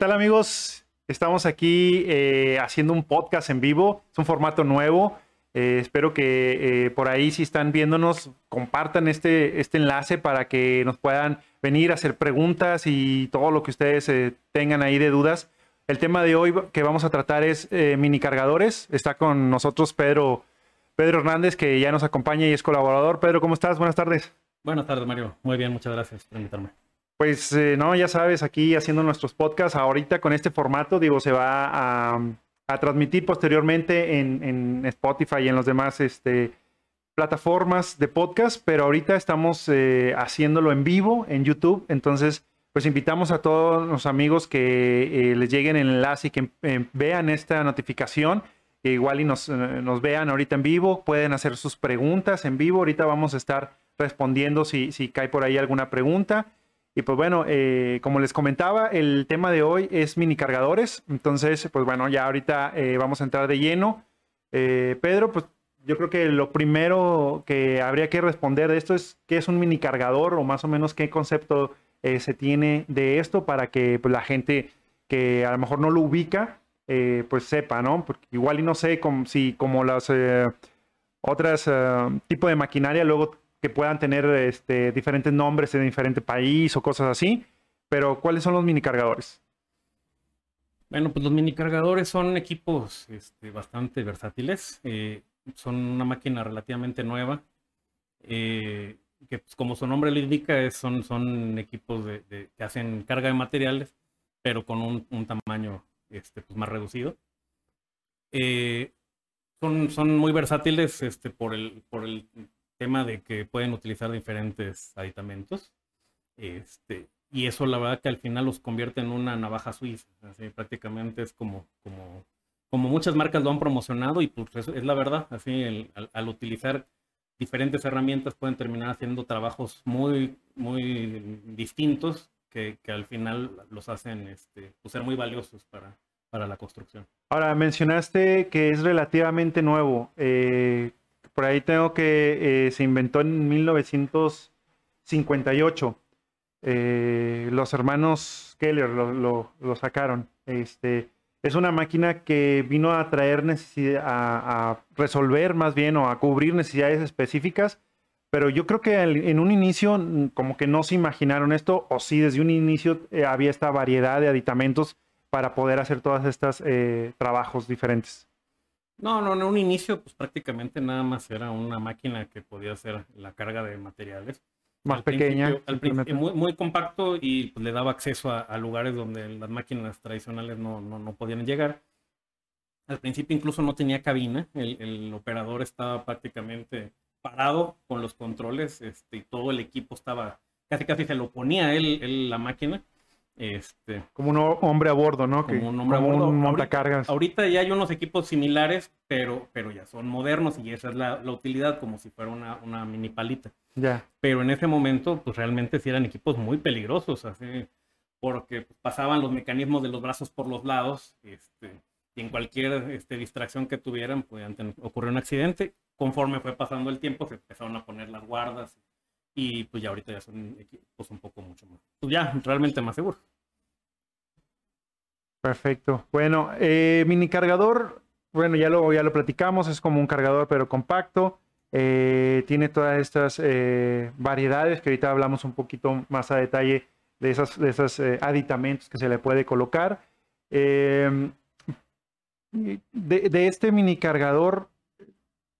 tal amigos? Estamos aquí eh, haciendo un podcast en vivo. Es un formato nuevo. Eh, espero que eh, por ahí si están viéndonos compartan este, este enlace para que nos puedan venir a hacer preguntas y todo lo que ustedes tengan ahí de dudas. El tema de hoy que vamos a tratar es mini cargadores. Está con nosotros Pedro, Pedro Hernández que ya nos acompaña y es colaborador. Pedro, ¿cómo estás? Buenas tardes. Buenas tardes, Mario. Muy bien, muchas gracias por invitarme. Pues eh, no, ya sabes, aquí haciendo nuestros podcasts, ahorita con este formato, digo, se va a, transmitir posteriormente en, Spotify y en los demás este, plataformas de podcast, pero ahorita estamos eh, haciéndolo en vivo en YouTube, entonces pues invitamos a todos los amigos que eh, les lleguen el enlace y que vean esta notificación, igual y nos, nos, vean ahorita en vivo, pueden hacer sus preguntas en vivo, ahorita vamos a estar respondiendo si, si cae por ahí alguna pregunta. Y pues bueno, eh, como les comentaba, el tema de hoy es mini cargadores. Entonces, pues bueno, ya ahorita eh, vamos a entrar de lleno. Eh, Pedro, pues yo creo que lo primero que habría que responder de esto es qué es un mini cargador o más o menos qué concepto se tiene de esto para que pues, la gente que a lo mejor no lo ubica, pues sepa, ¿no? Porque igual y no sé si como las otras tipo de maquinaria luego que puedan tener este, diferentes nombres en diferente país o cosas así. Pero, ¿cuáles son los mini cargadores? Bueno, pues los mini cargadores son equipos este, bastante versátiles. Eh, son una máquina relativamente nueva. Eh, que pues, como su nombre lo indica, son, son equipos que hacen carga de materiales, pero con un, tamaño este, pues, más reducido. Eh, son, son muy versátiles este, por, el, por el tema de que pueden utilizar diferentes aditamentos. Este, y eso la verdad que al final los convierte en una navaja suiza. Así, prácticamente es como, como, como muchas marcas lo han promocionado y pues es, la verdad. Así, al, utilizar diferentes herramientas pueden terminar haciendo trabajos muy, muy distintos que, que al final los hacen este, pues, ser muy valiosos para, para la construcción. Ahora, mencionaste que es relativamente nuevo. Eh, por ahí tengo que eh, se inventó en 1958. Eh, los hermanos Keller lo, sacaron. Este, es una máquina que vino a traer necesidad, a, resolver más bien o a cubrir necesidades específicas, pero yo creo que en un inicio mm, como que no se imaginaron esto, o sí desde un inicio eh, había esta variedad de aditamentos para poder hacer todos estos trabajos diferentes. No, no, en un inicio, pues prácticamente nada más era una máquina que podía hacer la carga de materiales. Más pequeña. Al muy, muy, compacto y pues, le daba acceso a, lugares donde las máquinas tradicionales no, no, no, podían llegar. Al principio incluso no tenía cabina, el, el operador estaba prácticamente parado con los controles este, y todo el equipo estaba, casi casi se lo ponía él, él la máquina este, como un hombre a bordo, ¿no? Como un hombre a bordo. Un ahorita, ahorita, ya hay unos equipos similares, pero, pero ya son modernos y esa es la, utilidad, como si fuera una, una, mini palita. Ya. Pero en ese momento, pues realmente sí eran equipos muy peligrosos, así, porque pasaban los mecanismos de los brazos por los lados, este, y en cualquier este, distracción que tuvieran, podían ocurrir un accidente. Conforme fue pasando el tiempo, se empezaron a poner las guardas y pues ya ahorita ya son equipos un poco mucho más, pues ya realmente más seguros. Perfecto. Bueno, eh, mini cargador, bueno, ya lo, ya lo platicamos, es como un cargador pero compacto. Eh, tiene todas estas eh, variedades que ahorita hablamos un poquito más a detalle de, esas, de esos aditamentos que se le puede colocar. Em, de, este mini cargador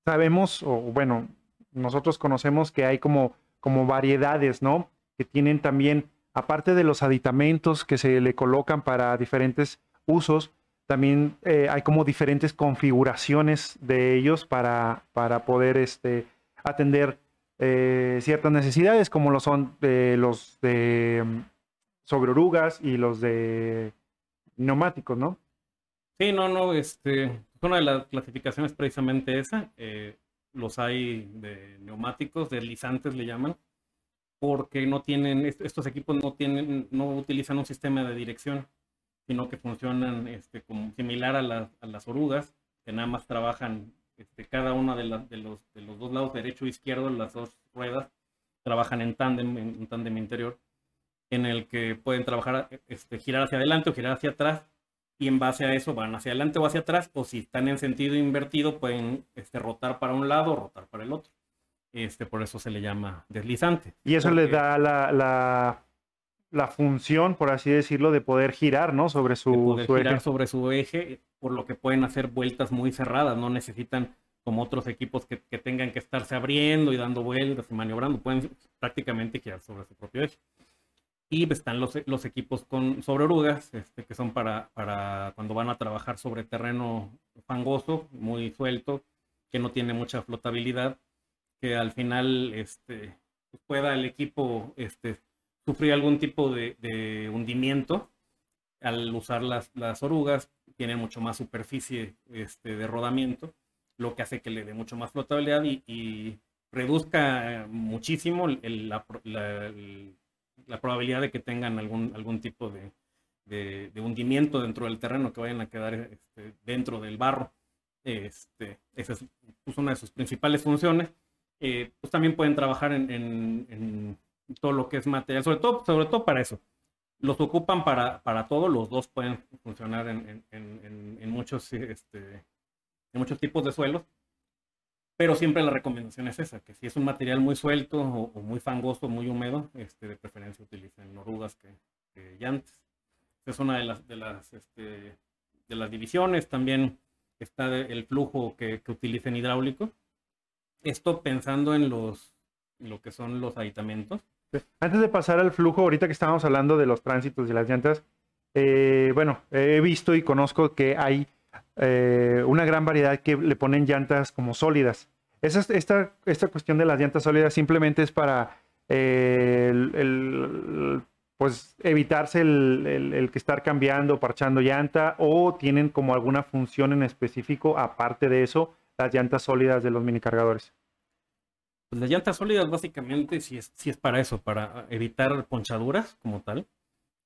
sabemos, o bueno, nosotros conocemos que hay como como variedades, ¿no? Que tienen también, aparte de los aditamentos que se le colocan para diferentes usos, también eh, hay como diferentes configuraciones de ellos para, para poder este, atender eh, ciertas necesidades, como lo son de los de mm, sobre orugas y los de neumáticos, ¿no? Sí, no, no, este, una de las clasificaciones precisamente esa. Eh, los hay de neumáticos, deslizantes le llaman, porque no tienen, estos equipos no tienen, no utilizan un sistema de dirección, sino que funcionan este, como similar a, las orugas, que nada más trabajan este, cada una de, los, de los dos lados, derecho e izquierdo, las dos ruedas, trabajan en tándem, en un tándem interior. en el que pueden trabajar, este, girar hacia adelante o girar hacia atrás y en base a eso van hacia adelante o hacia atrás o si están en sentido invertido pueden este, rotar para un lado o rotar para el otro. Este, por eso se le llama deslizante. Y eso le da la, la, la, función, por así decirlo, de poder girar, ¿no? Sobre su, girar eje. sobre su eje, por lo que pueden hacer vueltas muy cerradas, no necesitan como otros equipos que, que tengan que estarse abriendo y dando vueltas y maniobrando, pueden prácticamente girar sobre su propio eje. Y están los, los equipos con, sobre orugas, este, que son para, para cuando van a trabajar sobre terreno fangoso, muy suelto, que no tiene mucha flotabilidad, que al final este, pueda el equipo este, sufrir algún tipo de, de hundimiento al usar las, las, orugas, tienen mucho más superficie este, de rodamiento, lo que hace que le dé mucho más flotabilidad y, reduzca muchísimo el, la, la, la probabilidad de que tengan algún, algún tipo de, de, hundimiento dentro del terreno, que vayan a quedar este, dentro del barro. Este, esa es pues, una de sus principales funciones. Eh, pues también pueden trabajar en, en, todo lo que es material, sobre todo, sobre todo para eso. Los ocupan para, para todo, los dos pueden funcionar en, en muchos, este, en muchos tipos de suelos. Pero siempre la recomendación es esa, que si es un material muy suelto o, muy fangoso, muy húmedo, este, de preferencia utilicen orugas que, que llantes. es una de las, de las, este, de las divisiones. También está el flujo que, que utilicen hidráulico. Esto pensando en los lo que son los aditamentos. Antes de pasar al flujo, ahorita que estábamos hablando de los tránsitos y las llantas, eh, bueno, he visto y conozco que hay eh, una gran variedad que le ponen llantas como sólidas. Esa, esta, esta cuestión de las llantas sólidas simplemente es para eh, el, pues evitarse el, el, que estar cambiando, parchando llanta o tienen como alguna función en específico aparte de eso las llantas sólidas de los mini cargadores. Pues las llantas sólidas básicamente si es, si es para eso, para evitar ponchaduras como tal.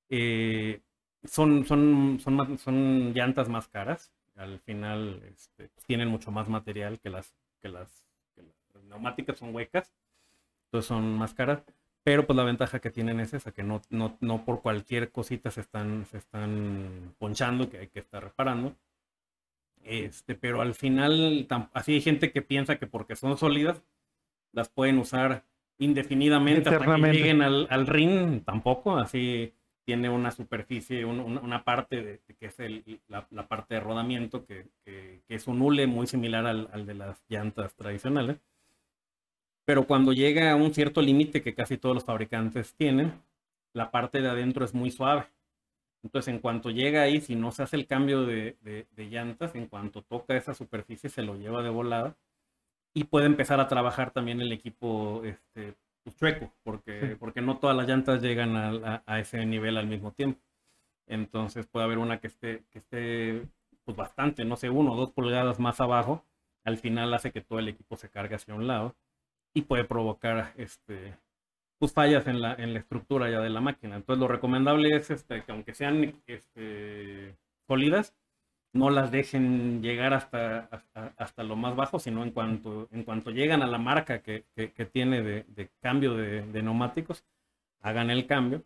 Eh, son, son, son, son llantas más caras. Al final este, tienen mucho más material que las, que las, neumáticas, son huecas, entonces son más caras. Pero pues la ventaja que tienen es esa, que no, no, no por cualquier cosita se están, se están ponchando, que hay que estar reparando. Este, pero al final, así hay gente que piensa que porque son sólidas, las pueden usar indefinidamente hasta que lleguen al, al ring, tampoco, así tiene una superficie, una parte de, que es la, parte de rodamiento, que, es un hule muy similar al, de las llantas tradicionales. Pero cuando llega a un cierto límite que casi todos los fabricantes tienen, la parte de adentro es muy suave. Entonces, en cuanto llega ahí, si no se hace el cambio de, llantas, en cuanto toca esa superficie, se lo lleva de volada y puede empezar a trabajar también el equipo este, chueco, porque, porque no todas las llantas llegan a, a, ese nivel al mismo tiempo. Entonces puede haber una que esté, que esté pues bastante, no sé, uno o dos pulgadas más abajo. Al final hace que todo el equipo se cargue hacia un lado y puede provocar este, pues fallas en la, en la estructura ya de la máquina. Entonces lo recomendable es este, que aunque sean este, sólidas, no las dejen llegar hasta, hasta, lo más bajo, sino en cuanto, en cuanto llegan a la marca que, que, tiene de, de cambio de, de, neumáticos, hagan el cambio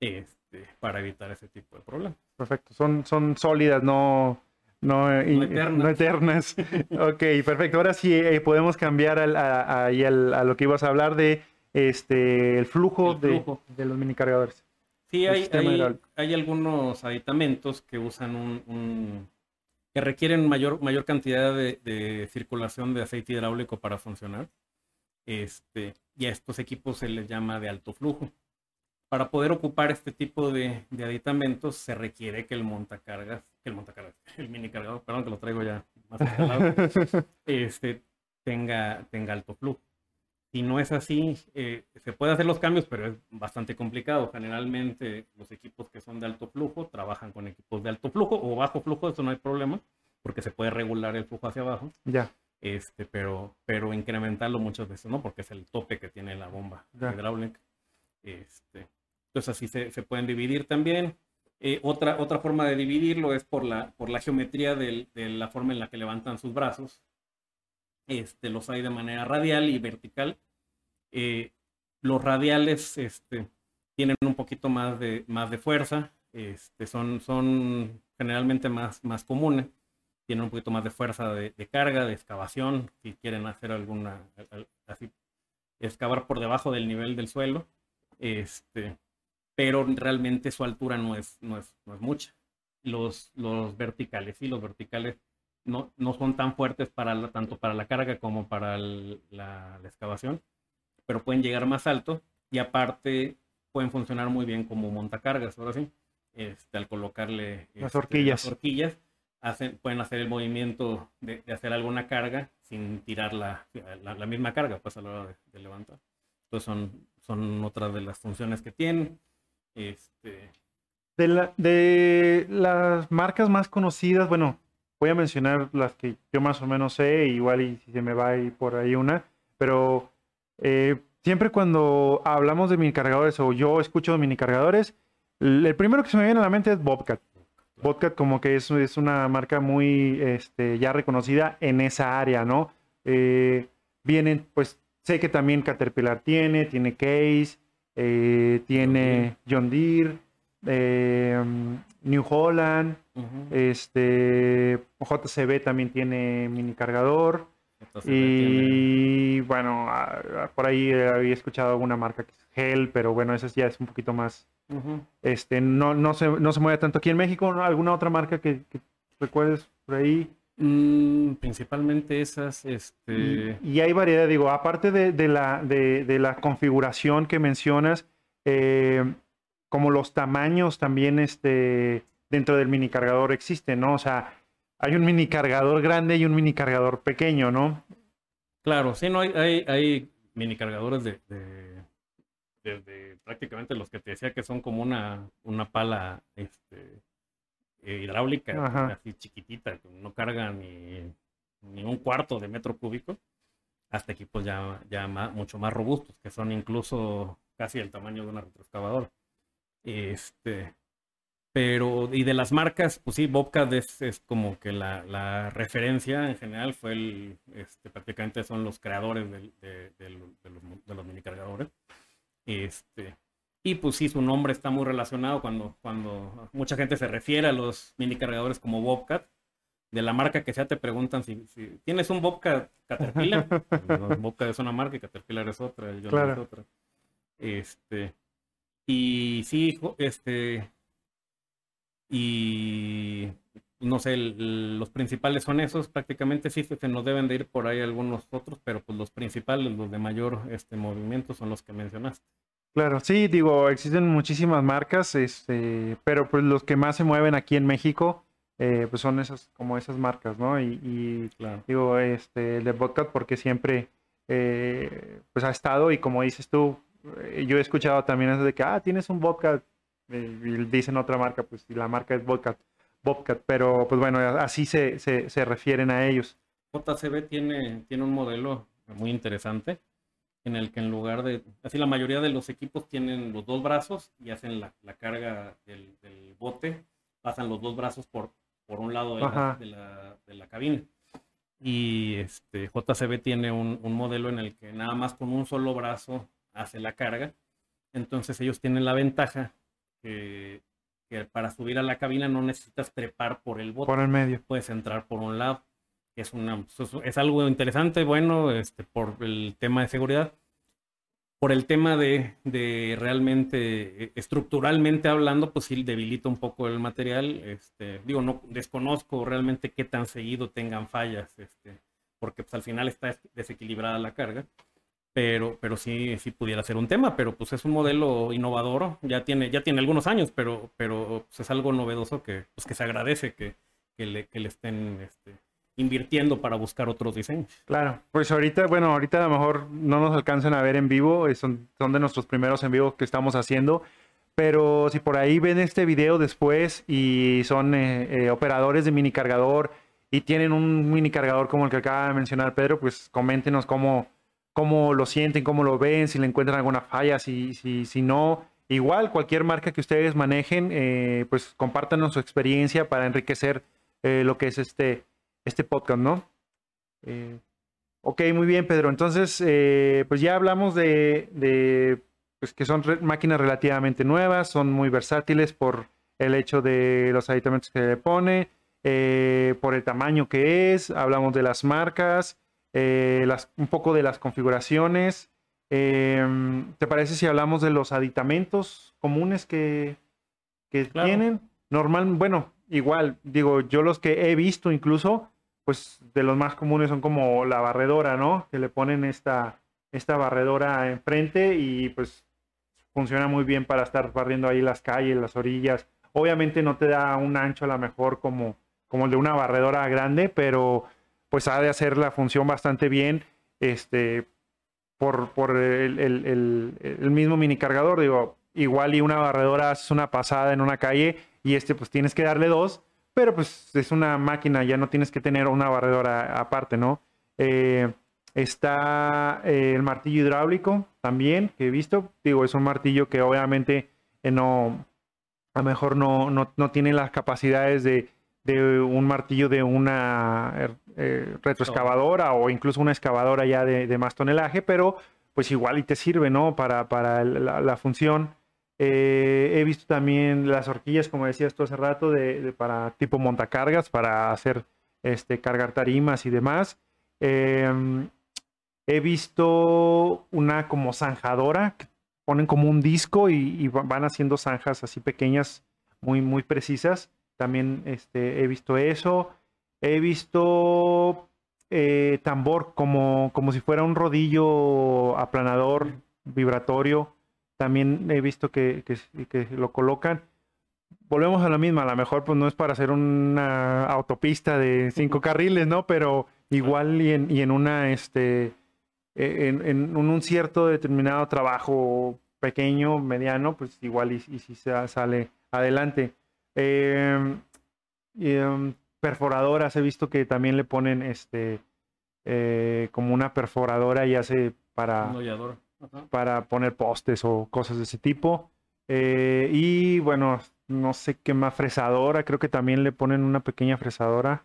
este, para evitar ese tipo de problemas. Perfecto, son, son sólidas, no, no, no eternas. ok, perfecto. Ahora sí eh, podemos cambiar al, a, a, lo que ibas a hablar de este, el flujo, De, de, los mini cargadores. Sí, hay, hay, hay, algunos aditamentos que usan un que requieren mayor, mayor cantidad de, circulación de aceite hidráulico para funcionar. Este, y a estos equipos se les llama de alto flujo. Para poder ocupar este tipo de, aditamentos se requiere que el montacargas, que el montacargas, el mini cargador, perdón que lo traigo ya más este, tenga, tenga alto flujo. Si no es así, eh, se puede hacer los cambios, pero es bastante complicado. Generalmente los equipos que son de alto flujo trabajan con equipos de alto flujo o bajo flujo, eso no hay problema, porque se puede regular el flujo hacia abajo. Ya. Este, pero, pero incrementarlo muchas veces, ¿no? Porque es el tope que tiene la bomba hidráulica. Este, entonces así se, se pueden dividir también. Eh, otra, otra forma de dividirlo es por la, por la geometría de la forma en la que levantan sus brazos. Este, los hay de manera radial y vertical. Eh, los radiales este, tienen un poquito más de, más de fuerza, este, son, son generalmente más, más comunes, tienen un poquito más de fuerza de, carga, de excavación, si quieren hacer alguna, así, excavar por debajo del nivel del suelo, este, pero realmente su altura no es, no es, no es mucha. Los, los verticales, sí, los verticales no, no son tan fuertes para tanto para la carga como para la, excavación, pero pueden llegar más alto y aparte pueden funcionar muy bien como montacargas, ahora sí, este, al colocarle las este, horquillas. Las horquillas hacen, pueden hacer el movimiento de, hacer alguna carga sin tirar la, la, misma carga pues a la hora de, levantar. Entonces son, son otras de las funciones que tienen. Este... De, la, de las marcas más conocidas, bueno, voy a mencionar las que yo más o menos sé, igual y si se me va ahí por ahí una, pero eh, siempre cuando hablamos de mini cargadores o yo escucho de mini cargadores, el primero que se me viene a la mente es Bobcat. Bobcat como que es, es una marca muy este, ya reconocida en esa área, ¿no? Eh, vienen, pues sé que también Caterpillar tiene, tiene Case, eh, tiene John Deere, New Holland, este, JCB también tiene mini cargador. Y bueno, por ahí había escuchado alguna marca que es Gel, pero bueno, esa ya es un poquito más. Este, no, no, se, no se mueve tanto aquí en México. ¿Alguna otra marca que, recuerdes por ahí? Mm, principalmente esas. Este... Y, hay variedad, digo, aparte de, la, de, la configuración que mencionas, eh, como los tamaños también, este dentro del mini cargador existe, ¿no? O sea, hay un mini cargador grande y un mini cargador pequeño, ¿no? Claro, sí, no hay, hay, hay mini cargadores de, de, prácticamente los que te decía que son como una, una pala este, eh, hidráulica, así chiquitita, que no carga ni, ni, un cuarto de metro cúbico, hasta equipos ya, ya mucho más robustos, que son incluso casi el tamaño de una retroexcavadora. Este, pero, y de las marcas, pues sí, Bobcat es, es como que la, la, referencia en general, fue el, este, prácticamente son los creadores de, de, de, los, de los mini cargadores. Este, y pues sí, su nombre está muy relacionado cuando, cuando mucha gente se refiere a los mini cargadores como Bobcat. De la marca que sea, te preguntan si, si tienes un Bobcat Caterpillar. Bobcat es una marca y Caterpillar es otra, yo claro. es otra. Este, y sí, este, y no sé, los principales son esos, prácticamente sí se nos deben de ir por ahí algunos otros, pero pues los principales, los de mayor este movimiento son los que mencionaste. Claro, sí, digo, existen muchísimas marcas, este, pero pues los que más se mueven aquí en México, eh, pues son esas, como esas marcas, ¿no? Y, digo, este, el de Bobcat porque siempre, eh, pues ha estado y como dices tú, eh, yo he escuchado también eso de que, ah, tienes un Bobcat, y dicen otra marca, pues y la marca es Bobcat, Bobcat pero pues bueno, así se, se, refieren a ellos. JCB tiene, tiene un modelo muy interesante en el que en lugar de, así la mayoría de los equipos tienen los dos brazos y hacen la, la carga del, del, bote, pasan los dos brazos por, por un lado de la, de la, de la, cabina. Y este JCB tiene un, un modelo en el que nada más con un solo brazo hace la carga. Entonces ellos tienen la ventaja que, para subir a la cabina no necesitas trepar por el botón. Por el medio. Puedes entrar por un lado. Es, una, es algo interesante, bueno, este, por el tema de seguridad. Por el tema de, de realmente, estructuralmente hablando, pues sí debilita un poco el material. Este, digo, no desconozco realmente qué tan seguido tengan fallas, este, porque pues, al final está desequilibrada la carga pero, pero sí, sí pudiera ser un tema, pero pues es un modelo innovador, ya tiene, ya tiene algunos años, pero, pero pues, es algo novedoso que, pues, que se agradece que, que, le, estén este, invirtiendo para buscar otros diseños. Claro, pues ahorita, bueno, ahorita a lo mejor no nos alcanzan a ver en vivo, eh, son, son de nuestros primeros en vivo que estamos haciendo, pero si por ahí ven este video después y son eh, eh, operadores de mini cargador y tienen un mini cargador como el que acaba de mencionar Pedro, pues coméntenos cómo cómo lo sienten, cómo lo ven, si le encuentran alguna falla, si, si, si no. Igual, cualquier marca que ustedes manejen, eh, pues compártanos su experiencia para enriquecer eh, lo que es este, este podcast, ¿no? Eh, ok, muy bien, Pedro. Entonces, pues ya hablamos de, pues que son máquinas relativamente nuevas, son muy versátiles por el hecho de los aditamentos que le pone, eh, por el tamaño que es, hablamos de las marcas, eh, las, un poco de las configuraciones. Em, ¿Te parece si hablamos de los aditamentos comunes que, que tienen? Normal, bueno, igual, digo, yo los que he visto incluso, pues de los más comunes son como la barredora, ¿no? Que le ponen esta, esta barredora enfrente y pues funciona muy bien para estar barriendo ahí las calles, las orillas. Obviamente no te da un ancho a lo mejor como, como el de una barredora grande, pero pues ha de hacer la función bastante bien este, por, por el, el, mismo mini cargador. Digo, igual y una barredora es una pasada en una calle y este pues tienes que darle dos, pero pues es una máquina, ya no tienes que tener una barredora aparte, ¿no? Eh, está eh, el martillo hidráulico también, que he visto. Digo, es un martillo que obviamente eh, no, a lo mejor no, no, tiene las capacidades de, un martillo de una retroexcavadora o incluso una excavadora ya de, más tonelaje, pero pues igual y te sirve, ¿no? Para, para la función. Eh, he visto también las horquillas, como decías tú hace rato, de, para tipo montacargas, para hacer este, cargar tarimas y demás. Em, he visto una como zanjadora, que ponen como un disco y, van haciendo zanjas así pequeñas, muy, muy precisas. También este, he visto eso. He visto eh, tambor como, como si fuera un rodillo aplanador vibratorio también he visto que, que, lo colocan. Volvemos a la misma, a lo mejor pues no es para hacer una autopista de cinco carriles, ¿no? Pero igual y en, y en una, este, e, en, en, un cierto determinado trabajo pequeño, mediano, pues igual y, si se sale adelante. Em, em, perforadoras, he visto que también le ponen este eh, como una perforadora y hace para para poner postes o cosas de ese tipo. Eh, y bueno, no sé qué más, fresadora, creo que también le ponen una pequeña fresadora.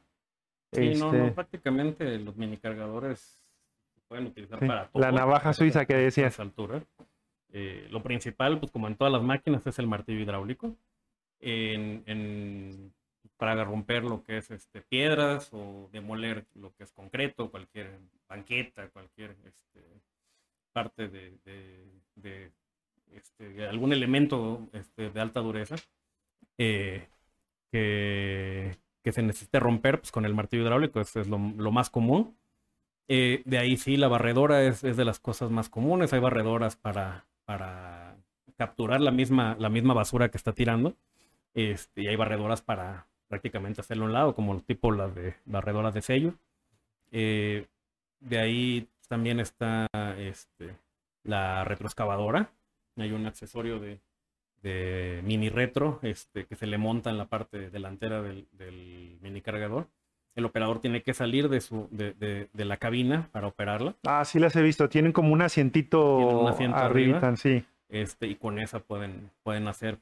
Sí, no, no, este prácticamente los mini cargadores se pueden utilizar para todo. La navaja suiza que decías. altura. Eh, lo principal, pues como en todas las máquinas, es el martillo hidráulico. En, para romper lo que es este, piedras o demoler lo que es concreto, cualquier banqueta, cualquier este, parte de, este, algún elemento este, de alta dureza eh, que, se necesite romper pues, con el martillo hidráulico, eso es lo, más común. Eh, de ahí sí, la barredora es, de las cosas más comunes. Hay barredoras para, para capturar la misma, la misma basura que está tirando. Este, y hay barredoras para prácticamente hacerlo a un lado, como tipo las de barredoras de sello. Eh, de ahí también está este, la retroexcavadora. Hay un accesorio de, mini retro este, que se le monta en la parte delantera del, mini cargador. El operador tiene que salir de, su, de, la cabina para operarla. Ah, sí las he visto. Tienen como un asientito arriba, sí. Este, y con esa pueden, pueden hacer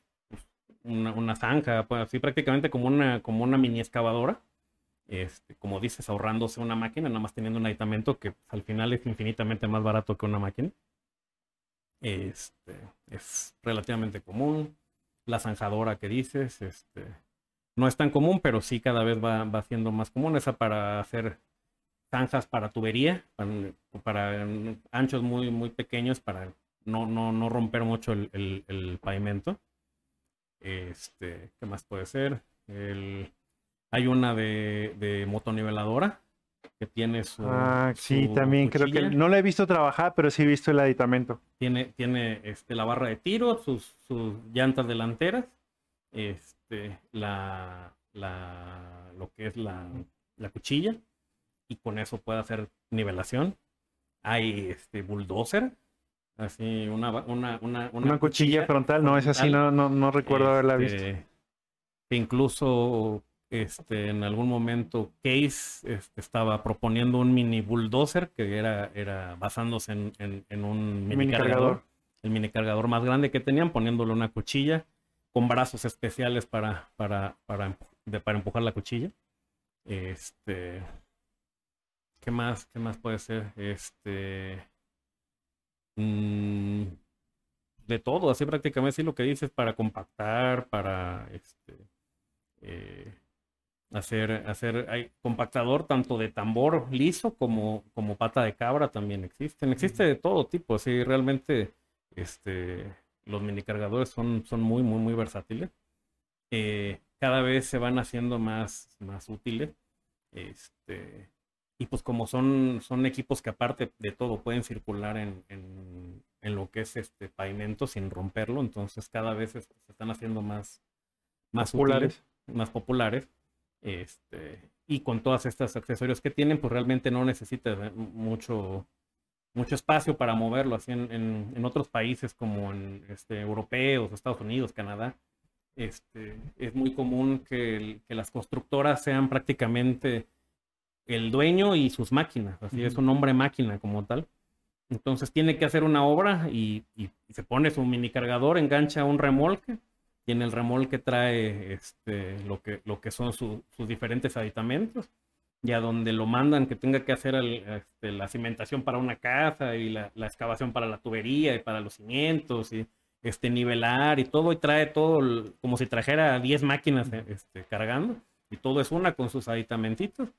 una, una, zanja, pues, así prácticamente como una, como una mini excavadora este, como dices, ahorrándose una máquina, nada más teniendo un aditamento que al final es infinitamente más barato que una máquina. Este, es relativamente común. La zanjadora que dices, este, no es tan común, pero sí cada vez va, va siendo más común. Esa para hacer zanjas para tubería, para, anchos muy, muy pequeños, para no, no, no romper mucho el, el pavimento. Este, ¿qué más puede ser? El, hay una de, de motoniveladora que tiene su. Ah, sí, también creo que no la he visto trabajar, pero sí he visto el aditamento. Tiene, tiene este, la barra de tiro, sus, sus llantas delanteras, este, la, la, lo que es la, la cuchilla, y con eso puede hacer nivelación. Hay este bulldozer, así una, una, una, una, cuchilla, frontal, no es así, no, no, no recuerdo haberla visto. Este, incluso este, en algún momento Case este, estaba proponiendo un mini bulldozer que era, era basándose en, en, un mini, cargador, el mini cargador más grande que tenían, poniéndole una cuchilla con brazos especiales para, para, para, para empujar la cuchilla. Este, ¿qué más? ¿Qué más puede ser? Este, mm, de todo, así prácticamente sí lo que dices, para compactar, para este, eh, hacer, hacer hay compactador tanto de tambor liso como, como pata de cabra también existen. Existe de todo tipo, así realmente este, los mini cargadores son, son muy, muy, muy versátiles. Eh, cada vez se van haciendo más, más útiles. Este, y pues como son, son equipos que aparte de todo pueden circular en, en, en lo que es este pavimento sin romperlo, entonces cada vez se, están haciendo más, más populares. más populares. Este, y con todas estas accesorios que tienen, pues realmente no necesita mucho, mucho espacio para moverlo. Así en, en, en otros países como en este, europeos, Estados Unidos, Canadá, este, es muy común que, que las constructoras sean prácticamente el dueño y sus máquinas, así es un hombre máquina como tal. Entonces tiene que hacer una obra y, y, se pone su mini cargador, engancha un remolque y en el remolque trae este, lo, que, lo que son su, sus diferentes aditamentos y a donde lo mandan que tenga que hacer el, este, la cimentación para una casa y la, la, excavación para la tubería y para los cimientos y este, nivelar y todo y trae todo como si trajera 10 máquinas este, cargando y todo es una con sus aditamentitos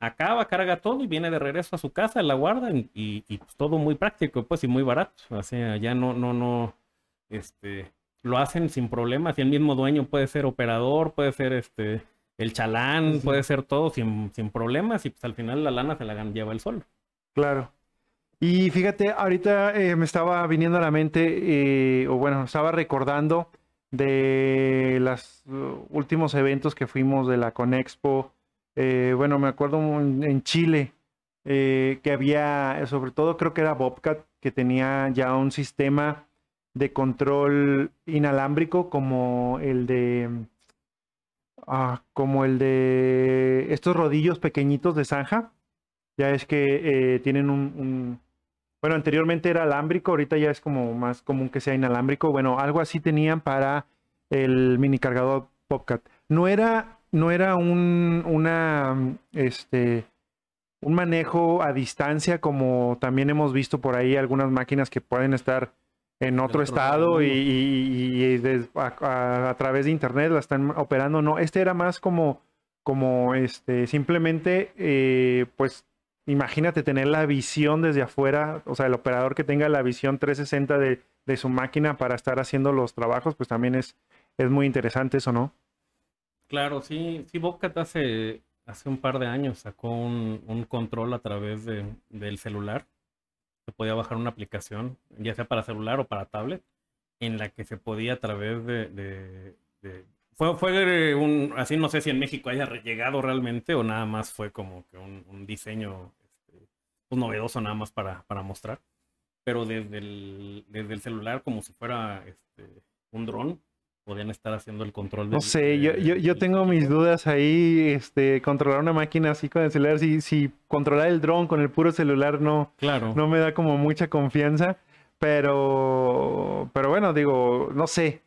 acaba, carga todo y viene de regreso a su casa, la guarda y, y, pues todo muy práctico, pues y muy barato. O sea, ya no, no, no, este, lo hacen sin problemas y el mismo dueño puede ser operador, puede ser este, el chalán, puede ser todo sin, sin problemas y pues al final la lana se la lleva el sol. Claro. Y fíjate, ahorita eh, me estaba viniendo a la mente, eh, o bueno, estaba recordando de los uh, últimos eventos que fuimos de la Conexpo eh, bueno, me acuerdo en, Chile eh, que había, sobre todo creo que era Bobcat, que tenía ya un sistema de control inalámbrico como el de ah, como el de estos rodillos pequeñitos de zanja. Ya es que eh, tienen un, bueno, anteriormente era alámbrico, ahorita ya es como más común que sea inalámbrico. Bueno, algo así tenían para el mini cargador Bobcat. No era no era un, una, este, un manejo a distancia como también hemos visto por ahí algunas máquinas que pueden estar en otro, estado y, a, través de internet la están operando. No, este era más como, como este, simplemente, eh, pues imagínate tener la visión desde afuera, o sea, el operador que tenga la visión 360 de, de su máquina para estar haciendo los trabajos, pues también es, es muy interesante eso, ¿no? Claro, sí, sí, Bobcat hace, hace un par de años sacó un, control a través de, del celular. Se podía bajar una aplicación, ya sea para celular o para tablet, en la que se podía a través de... fue, fue un, así no sé si en México haya llegado realmente o nada más fue como que un, diseño este, pues, novedoso nada más para, para mostrar. Pero desde el, desde el celular como si fuera este, un dron, podían estar haciendo el control de, No sé, yo, yo, yo, tengo mis dudas ahí, este, controlar una máquina así con el celular, si, si controlar el dron con el puro celular no, claro. no me da como mucha confianza, pero, pero bueno, digo, no sé.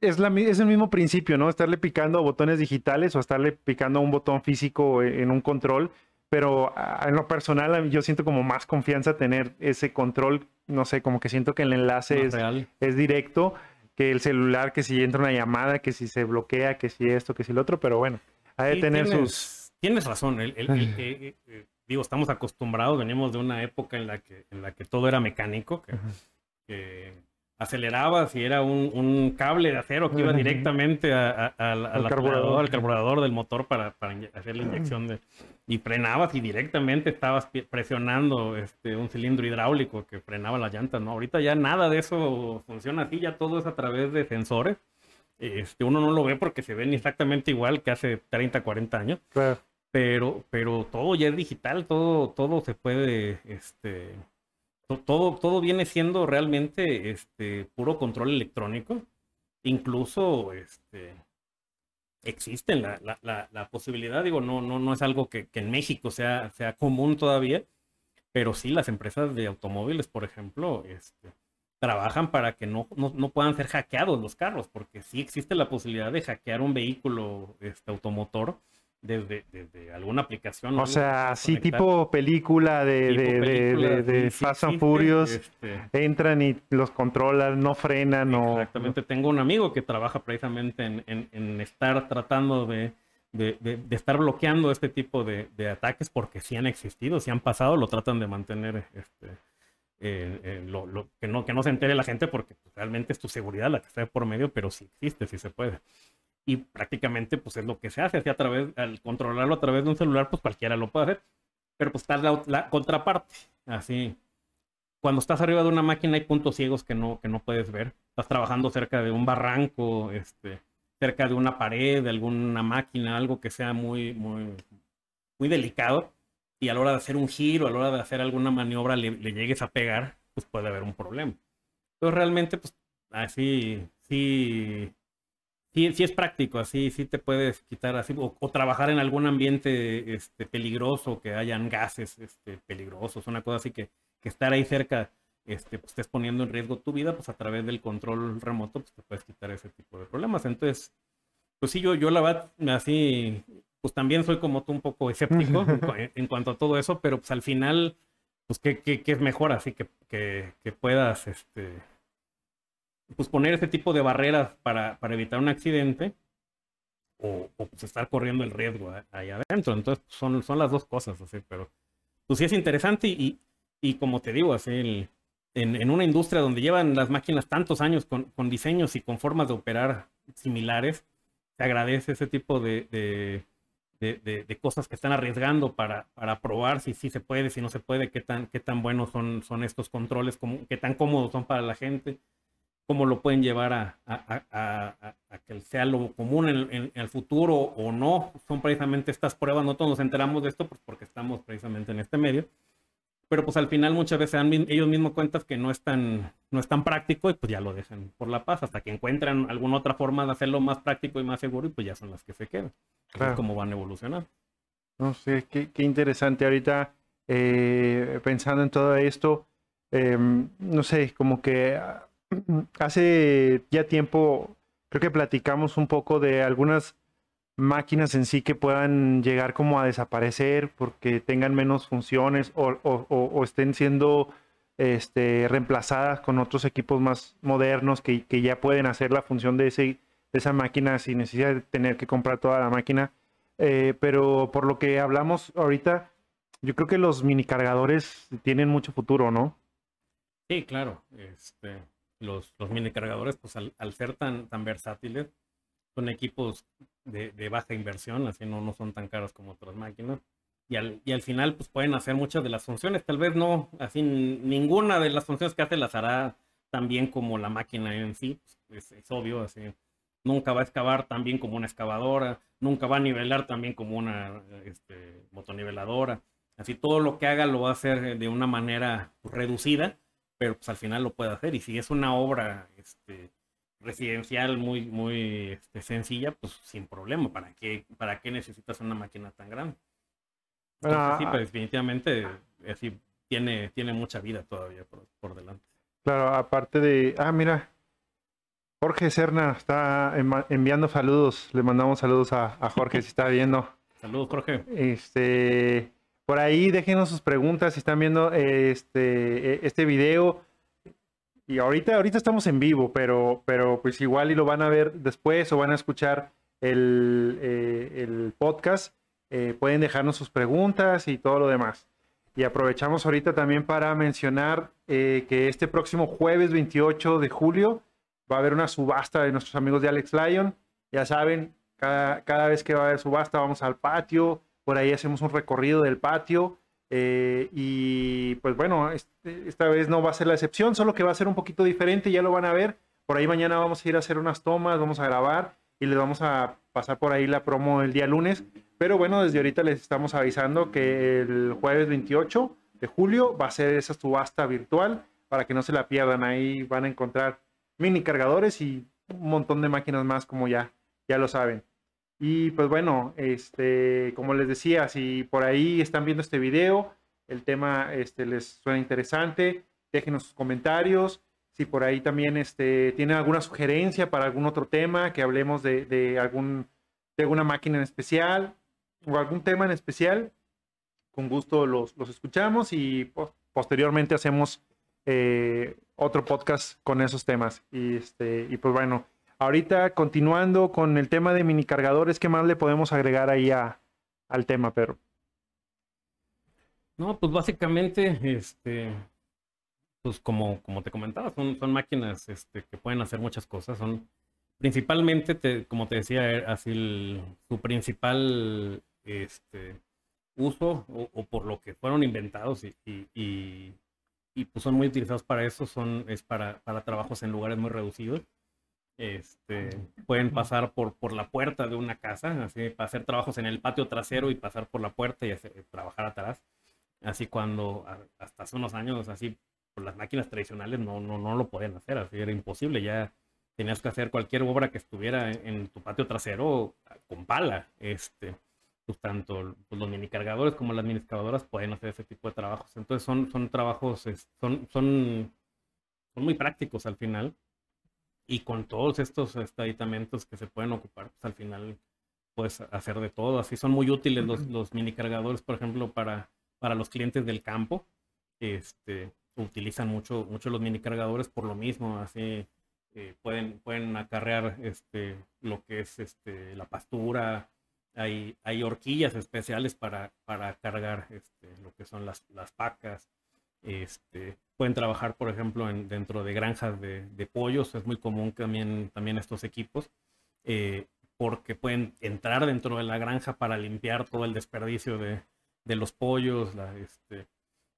Es, la, es el mismo principio, ¿no? Estarle picando botones digitales o estarle picando un botón físico en un control, pero en lo personal yo siento como más confianza tener ese control, no sé, como que siento que el enlace es, es directo que el celular, que si entra una llamada, que si se bloquea, que si esto, que si lo otro, pero bueno, hay de tener sus... Tienes razón, el, el, eh, eh, digo, estamos acostumbrados, venimos de una época en la que, en la que todo era mecánico, que, que acelerabas y era un, un, cable de acero que iba directamente a, a, al, carburador. al carburador del motor para, para hacer la inyección de... Y frenabas y directamente estabas presionando este, un cilindro hidráulico que frenaba las llantas, ¿no? Ahorita ya nada de eso funciona así, ya todo es a través de sensores. Este, uno no lo ve porque se ven exactamente igual que hace 30, 40 años. Pero, pero todo ya es digital, todo, todo se puede, este, todo, todo viene siendo realmente este, puro control electrónico. Incluso este, existe la, la, la, posibilidad, digo, no, no, no es algo que, en México sea, sea común todavía, pero sí las empresas de automóviles, por ejemplo, este, trabajan para que no, no, no, puedan ser hackeados los carros, porque sí existe la posibilidad de hackear un vehículo este, automotor desde, desde alguna aplicación. O sea, sí, tipo película de, de, de, Fast and Furious. Este entran y los controlan, no frenan. Exactamente. Tengo un amigo que trabaja precisamente en, en, estar tratando de, estar bloqueando este tipo de, ataques porque sí han existido, sí han pasado, lo tratan de mantener. Este, eh, eh, lo, que, no, que no se entere la gente porque realmente es tu seguridad la que está por medio, pero sí existe, sí se puede y prácticamente pues es lo que se hace, así a través, al controlarlo a través de un celular, pues cualquiera lo puede hacer, pero pues está la, contraparte, así. Cuando estás arriba de una máquina hay puntos ciegos que no, que no puedes ver. Estás trabajando cerca de un barranco, este, cerca de una pared, de alguna máquina, algo que sea muy, muy, muy delicado. Y a la hora de hacer un giro, a la hora de hacer alguna maniobra, le, le llegues a pegar, pues puede haber un problema. Entonces realmente, pues así, sí, sí, sí es práctico, así sí te puedes quitar así, o, trabajar en algún ambiente este, peligroso, que hayan gases este, peligrosos, una cosa así que, que estar ahí cerca este, pues, estés poniendo en riesgo tu vida, pues a través del control remoto, pues te puedes quitar ese tipo de problemas. Entonces, pues sí, yo, yo la verdad, así, pues también soy como tú un poco escéptico en, cuanto a todo eso, pero pues al final, pues que, que, que es mejor así que, que, que puedas, este, pues poner ese tipo de barreras para, para evitar un accidente o, pues estar corriendo el riesgo ahí adentro. Entonces pues, son, son las dos cosas, así, pero pues sí es interesante y, y como te digo, así en, en, una industria donde llevan las máquinas tantos años con, con, diseños y con formas de operar similares, se agradece ese tipo de, de, de, de cosas que están arriesgando para, para probar si sí se puede, si no se puede, qué tan, qué tan buenos son, son estos controles, como, qué tan cómodos son para la gente cómo lo pueden llevar a, a, que sea lo común en, el futuro o no. Son precisamente estas pruebas, nosotros nos enteramos de esto pues, porque estamos precisamente en este medio. Pero pues al final muchas veces dan ellos mismos cuentas que no es, tan, no es tan práctico y pues ya lo dejan por la paz hasta que encuentran alguna otra forma de hacerlo más práctico y más seguro y pues ya son las que se quedan. Claro. Es como van a evolucionar. No sé, qué, qué interesante ahorita eh, pensando en todo esto. Em, no sé, como que hace ya tiempo creo que platicamos un poco de algunas máquinas en sí que puedan llegar como a desaparecer porque tengan menos funciones o, estén siendo este, reemplazadas con otros equipos más modernos que, ya pueden hacer la función de, ese, de esa máquina sin necesidad de tener que comprar toda la máquina. Eh, pero por lo que hablamos ahorita, yo creo que los mini cargadores tienen mucho futuro, ¿no? Sí, claro. Este, los, los mini cargadores, pues al, ser tan, tan versátiles, son equipos de, de, baja inversión, así no, no son tan caros como otras máquinas. Y al, y al final, pues pueden hacer muchas de las funciones. Tal vez no, así ninguna de las funciones que hace las hará tan bien como la máquina en sí. Pues, es, obvio, así. Nunca va a excavar tan bien como una excavadora, nunca va a nivelar tan bien como una este, motoniveladora. Así todo lo que haga lo va a hacer de una manera reducida, pero pues al final lo puede hacer. Y si es una obra este, residencial muy, muy este, sencilla, pues sin problema. ¿Para qué, ¿Para qué necesitas una máquina tan grande? Entonces, sí, pues definitivamente así, tiene, tiene mucha vida todavía por, delante. Claro, aparte de... Ah, mira. Jorge Serna está enviando saludos. Le mandamos saludos a, a Jorge si está viendo. Saludos, Jorge. Este... Por ahí déjenos sus preguntas si están viendo este, e, este video. Y ahorita, ahorita estamos en vivo, pero, pero pues igual y lo van a ver después o van a escuchar el, eh, podcast. Eh, pueden dejarnos sus preguntas y todo lo demás. Y aprovechamos ahorita también para mencionar eh, que este próximo jueves 28 de julio va a haber una subasta de nuestros amigos de Alex Lyon. Ya saben, cada, cada vez que va a haber subasta vamos al patio, por ahí hacemos un recorrido del patio. Eh, y pues bueno, este, esta vez no va a ser la excepción, solo que va a ser un poquito diferente, ya lo van a ver. Por ahí mañana vamos a ir a hacer unas tomas, vamos a grabar y les vamos a pasar por ahí la promo el día lunes. Pero bueno, desde ahorita les estamos avisando que el jueves 28 de julio va a ser esa subasta virtual para que no se la pierdan. Ahí van a encontrar mini cargadores y un montón de máquinas más como ya, ya lo saben. Y pues bueno, este, como les decía, si por ahí están viendo este video, el tema este, les suena interesante, déjenos sus comentarios. Si por ahí también este, tienen alguna sugerencia para algún otro tema, que hablemos de, algún, de alguna máquina en especial, o algún tema en especial, con gusto los, los escuchamos y posteriormente hacemos eh, otro podcast con esos temas. Y, este, y pues bueno, ahorita continuando con el tema de mini cargadores, ¿qué más le podemos agregar ahí a, al tema, Pedro? No, pues básicamente, este, pues como, como te comentaba, son, son máquinas este, que pueden hacer muchas cosas. Son principalmente, como te decía, así su principal este, uso o, por lo que fueron inventados y, y, y, pues son muy utilizados para eso, son, es para, para trabajos en lugares muy reducidos. Este, pueden pasar por, por la puerta de una casa, así para hacer trabajos en el patio trasero y pasar por la puerta y trabajar atrás. Así cuando hasta hace unos años, así por las máquinas tradicionales no, no, no lo podían hacer, así era imposible. Ya tenías que hacer cualquier obra que estuviera en, tu patio trasero con pala. Este, pues tanto pues, los mini cargadores como las mini excavadoras pueden hacer ese tipo de trabajos. Entonces son, son trabajos, son, son, son muy prácticos al final. Y con todos estos aditamentos que se pueden ocupar, pues al final puedes hacer de todo. Así son muy útiles los, los mini cargadores, por ejemplo, para, para los clientes del campo. Este, utilizan mucho, mucho los mini cargadores por lo mismo. Así eh, pueden, pueden acarrear este, lo que es este, la pastura, hay, hay horquillas especiales para, para cargar este, lo que son las, las pacas. Este, pueden trabajar, por ejemplo, en, dentro de granjas de, pollos. Es muy común también, también estos equipos, eh, porque pueden entrar dentro de la granja para limpiar todo el desperdicio de, los pollos. La, este,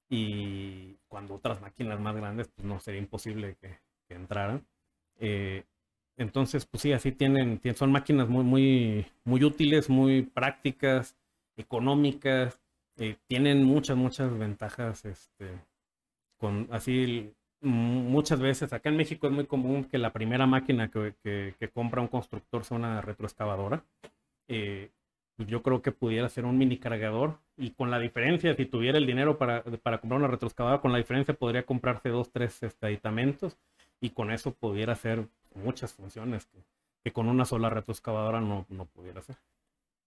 y cuando otras máquinas más grandes, pues no sería imposible que, entraran. Eh, entonces, pues sí, así tienen, son máquinas muy útiles, muy prácticas, económicas, eh, tienen muchas, muchas ventajas, este, así muchas veces, acá en México es muy común que la primera máquina que, compra un constructor sea una retroexcavadora. Eh, yo creo que pudiera ser un mini cargador y con la diferencia, si tuviera el dinero para, comprar una retroexcavadora, con la diferencia podría comprarse dos, tres este, aditamentos y con eso pudiera hacer muchas funciones que, con una sola retroexcavadora no, no pudiera hacer.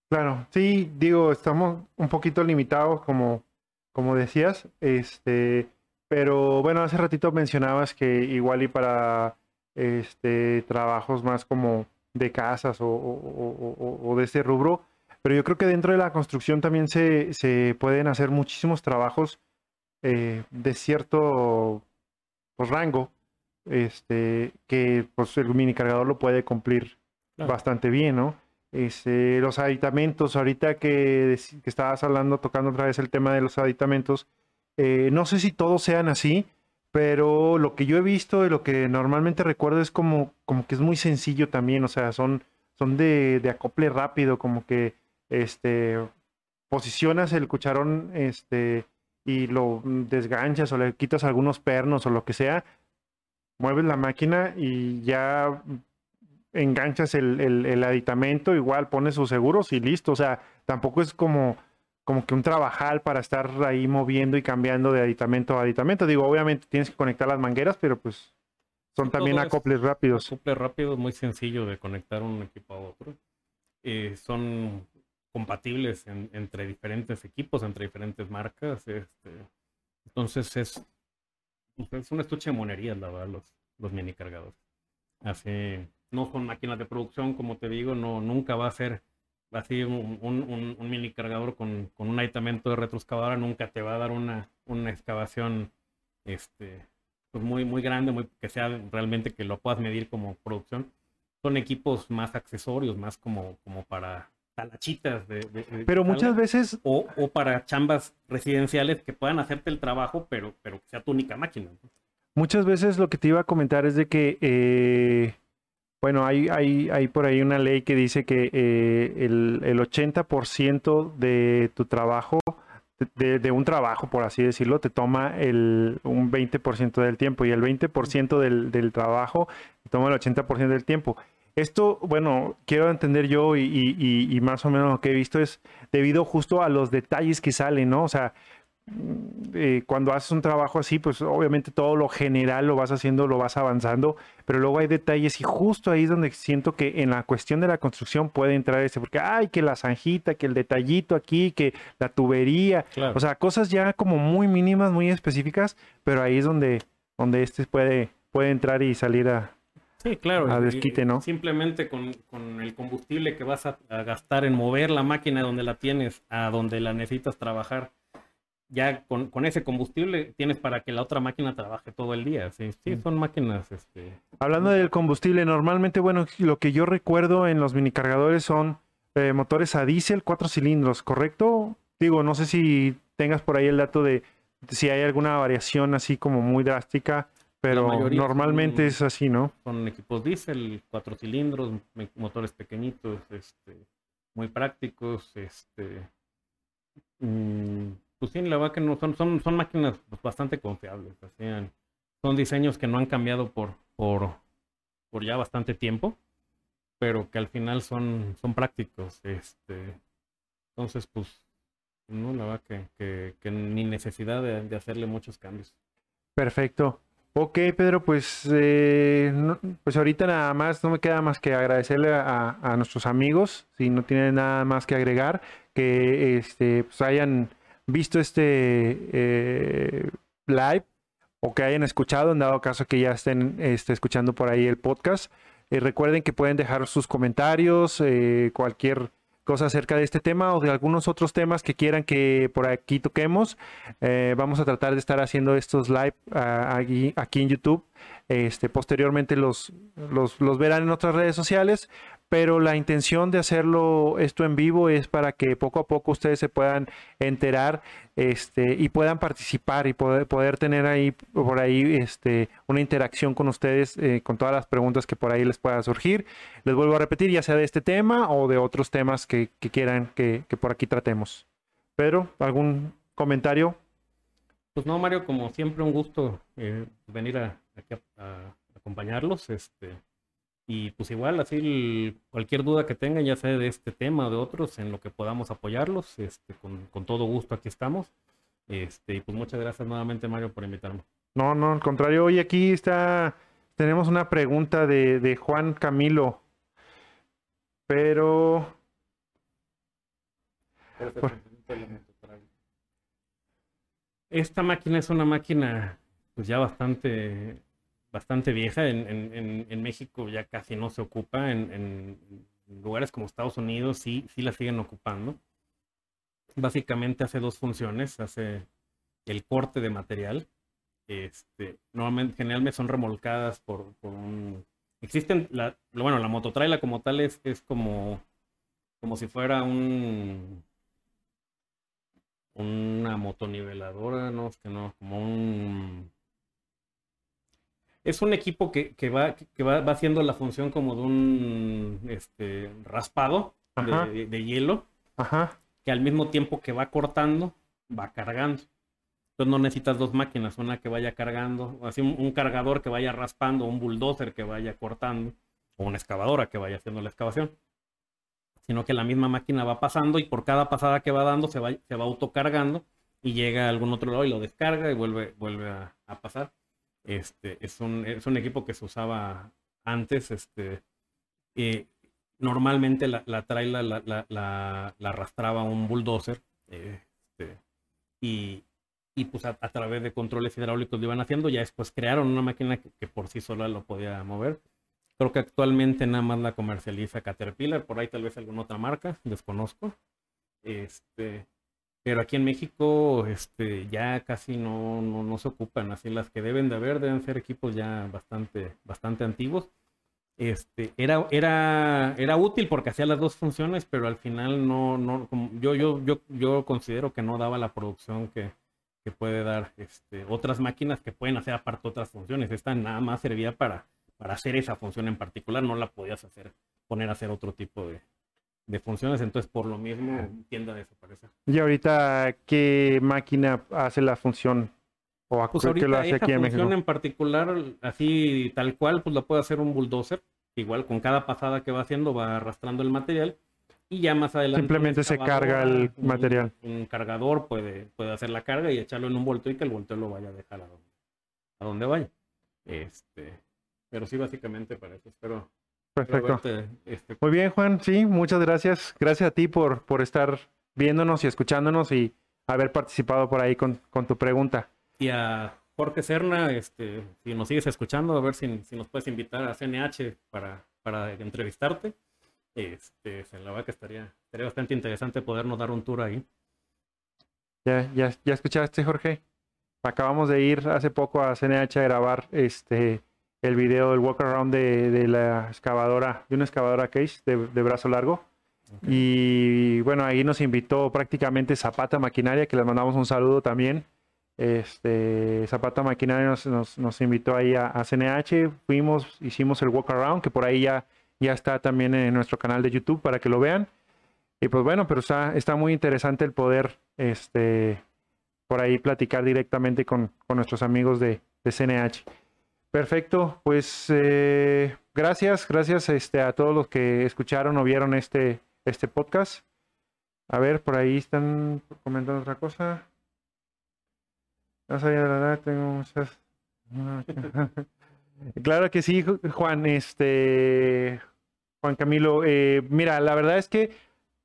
Claro, sí, digo, estamos un poquito limitados, como, como decías, este, pero bueno, hace ratito mencionabas que igual y para este, trabajos más como de casas o, de ese rubro, pero yo creo que dentro de la construcción también se, se pueden hacer muchísimos trabajos eh, de cierto pues, rango este, que pues, el mini cargador lo puede cumplir bastante bien, ¿no? Este, los aditamentos, ahorita que, que, estabas hablando, tocando otra vez el tema de los aditamentos, eh, no sé si todos sean así, pero lo que yo he visto y lo que normalmente recuerdo es como, como que es muy sencillo también, o sea, son, son de, acople rápido, como que este, posicionas el cucharón este, y lo desganchas o le quitas algunos pernos o lo que sea, mueves la máquina y ya enganchas el, aditamento, igual pones sus seguros y listo. O sea, tampoco es como, como que un trabajal para estar ahí moviendo y cambiando de aditamento a aditamento. Digo, obviamente tienes que conectar las mangueras, pero pues son también acoples rápidos. Acoples rápidos, muy sencillo de conectar un equipo a otro. Eh, son compatibles entre diferentes equipos, entre diferentes marcas. Este, entonces es es una estuche de monerías, la verdad, los, los mini cargadores. Así, no son máquinas de producción, como te digo, no, nunca va a ser así un, un, un mini cargador con, con, un aditamento de retroexcavadora, nunca te va a dar una, una excavación este, pues muy, muy grande, muy, que sea realmente que lo puedas medir como producción. Son equipos más accesorios, más como, como para talachitas de, pero muchas veces o, o, para chambas residenciales que puedan hacerte el trabajo pero pero que sea tu única máquina muchas veces lo que te iba a comentar es de que eh, bueno hay, hay, hay por ahí una ley que dice que eh, el, el 80% de tu trabajo de, un trabajo, por así decirlo, te toma el, un 20% del tiempo y el 20% del, del trabajo te toma el 80% del tiempo. Esto, bueno, quiero entender yo y, más o menos lo que he visto es debido justo a los detalles que salen, ¿no? O sea, eh, cuando haces un trabajo así, pues obviamente todo lo general lo vas haciendo, lo vas avanzando, pero luego hay detalles y justo ahí es donde siento que en la cuestión de la construcción puede entrar ese, porque ay, que la zanjita, que el detallito aquí, que la tubería, o sea, cosas ya como muy mínimas, muy específicas, pero ahí es donde, donde este puede, puede entrar y salir a, Sí, claro. A desquite, ¿no? Simplemente con, el combustible que vas a, gastar en mover la máquina donde la tienes a donde la necesitas trabajar ya con, con, ese combustible tienes para que la otra máquina trabaje todo el día. Sí, sí son máquinas. Este... Hablando del combustible, normalmente, bueno, lo que yo recuerdo en los minicargadores son eh, motores a diésel, cuatro cilindros, ¿correcto? Digo, no sé si tengas por ahí el dato de si hay alguna variación así como muy drástica, pero normalmente es así, ¿no? Son equipos diésel, cuatro cilindros, motores pequeñitos, este, muy prácticos, este. Mm, pues sí, la verdad que no, son, son, son máquinas pues, bastante confiables. son diseños que no han cambiado por, por, por ya bastante tiempo, pero que al final son, son prácticos. Este, entonces, pues, no, la verdad que, que, ni necesidad de, hacerle muchos cambios. Perfecto. Ok, Pedro, pues, eh, pues ahorita nada más no me queda más que agradecerle a, a nuestros amigos, si no tienen nada más que agregar, que este, pues hayan visto este eh, live o que hayan escuchado, en dado caso que ya estén este, escuchando por ahí el podcast. Eh, recuerden que pueden dejar sus comentarios, eh, cualquier cosa acerca de este tema o de algunos otros temas que quieran que por aquí toquemos. vamos a tratar de estar haciendo estos live aquí, aquí en YouTube. Este, posteriormente los, los, los, verán en otras redes sociales, pero la intención de hacerlo esto en vivo es para que poco a poco ustedes se puedan enterar este, y puedan participar y poder, poder tener ahí por ahí este, una interacción con ustedes eh, con todas las preguntas que por ahí les pueda surgir. Les vuelvo a repetir, ya sea de este tema o de otros temas que, quieran que, por aquí tratemos. Pedro, ¿algún comentario? Pues no, Mario, como siempre un gusto eh, venir a, aquí a, acompañarlos. Este, y pues igual, así cualquier duda que tengan, ya sea de este tema o de otros, en lo que podamos apoyarlos, este, con, con todo gusto aquí estamos. Este, y pues muchas gracias nuevamente, Mario, por invitarme. No, no, al contrario, hoy aquí está, tenemos una pregunta de, de Juan Camilo. Pero... Esta máquina es una máquina pues ya bastante bastante vieja. En, en, México ya casi no se ocupa. En, lugares como Estados Unidos sí, sí la siguen ocupando. Básicamente hace dos funciones. Hace el corte de material. Este, normalmente, generalmente son remolcadas por, por un... Existen, la, bueno, la mototraila como tal es, es como, como si fuera un una motoniveladora, no, es que no, como un es un equipo que, va, que va, haciendo la función como de un este, raspado de, hielo, que al mismo tiempo que va cortando, va cargando. Entonces no necesitas dos máquinas, una que vaya cargando, así un, cargador que vaya raspando, un bulldozer que vaya cortando, o una excavadora que vaya haciendo la excavación. Sino que la misma máquina va pasando y por cada pasada que va dando se va, se va autocargando y llega a algún otro lado y lo descarga y vuelve, vuelve a pasar. Este, es, un, es un equipo que se usaba antes. Este, normalmente la, la traila la, la, la, arrastraba un bulldozer. Este, y, y pues a, través de controles hidráulicos lo iban haciendo. Ya después crearon una máquina que, por sí sola lo podía mover. Creo que actualmente nada más la comercializa Caterpillar, por ahí tal vez alguna otra marca, desconozco. Este, pero aquí en México este, ya casi no, no, se ocupan, así las que deben de haber deben ser equipos ya bastante, bastante antiguos. Este, era, era, era útil porque hacía las dos funciones, pero al final no, no yo, yo, yo, yo considero que no daba la producción que, que puede dar este, otras máquinas que pueden hacer aparte otras funciones. Esta nada más servía para, para hacer esa función en particular, no la podías hacer, poner a hacer otro tipo de, de funciones, entonces por lo mismo tiende a desaparecer. ¿Y ahorita qué máquina hace la función? ¿O pues ahorita lo hace aquí en función en particular, así tal cual, pues la puede hacer un bulldozer. Igual con cada pasada que va haciendo va arrastrando el material. y ya más adelante. Simplemente se carga el material. Un, cargador puede, puede hacer la carga y echarlo en un volteo y que el volteo lo vaya a dejar a donde, a donde vaya. Este, pero sí, básicamente para eso. Espero. Perfecto. Este, Muy bien, Juan. Sí, muchas gracias. Gracias a ti por, por estar viéndonos y escuchándonos y haber participado por ahí con, con tu pregunta. Y a Jorge Serna, este, si nos sigues escuchando, a ver si, si nos puedes invitar a CNH para, para entrevistarte. Este, la verdad que estaría, estaría bastante interesante podernos dar un tour ahí. Ya, ya, ya escuchaste, Jorge. Acabamos de ir hace poco a CNH a grabar este el video del walk around de, de la excavadora, de una excavadora case de, brazo largo. Y bueno, ahí nos invitó prácticamente Zapata Maquinaria, que les mandamos un saludo también. Este, Zapata Maquinaria nos, nos, invitó ahí a, a, CNH, fuimos, hicimos el walk around, que por ahí ya ya está también en nuestro canal de YouTube para que lo vean. Y pues bueno, pero está, está muy interesante el poder este, por ahí platicar directamente con, nuestros amigos de, CNH. Perfecto, pues eh, gracias, gracias este, a todos los que escucharon o vieron este, este podcast. A ver, por ahí están comentando otra cosa. Claro que sí, Juan. Este, Juan Camilo. Eh, mira, la verdad es que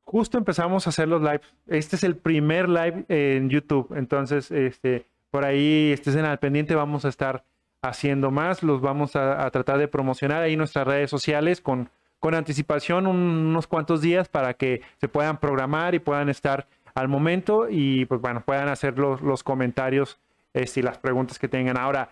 justo empezamos a hacer los lives. Este es el primer live en YouTube. Entonces, este, por ahí estés en el pendiente, vamos a estar haciendo más. Los vamos a, tratar de promocionar ahí en nuestras redes sociales con, con anticipación unos cuantos días para que se puedan programar y puedan estar al momento y pues bueno, puedan hacer los, los comentarios este, y las preguntas que tengan. Ahora,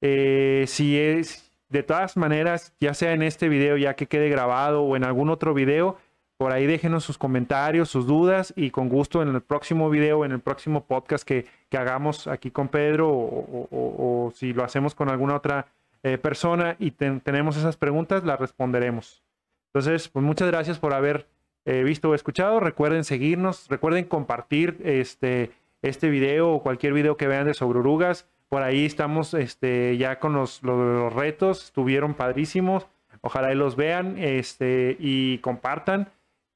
eh, si es de todas maneras, ya sea en este video ya que quede grabado o en algún otro video, por ahí déjenos sus comentarios, sus dudas y con gusto en el próximo video, en el próximo podcast que, hagamos aquí con Pedro o, si lo hacemos con alguna otra eh, persona y tenemos esas preguntas, las responderemos. Entonces, pues muchas gracias por haber eh, visto o escuchado. Recuerden seguirnos, recuerden compartir este, este video o cualquier video que vean de sobre orugas. Por ahí estamos este, ya con los, los, retos, estuvieron padrísimos. Ojalá y los vean este, y compartan.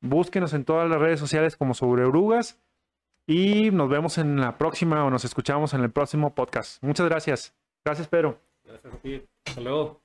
Búsquenos en todas las redes sociales como sobre orugas. Y nos vemos en la próxima o nos escuchamos en el próximo podcast. Muchas gracias. Gracias, Pedro. Gracias a. Hasta luego.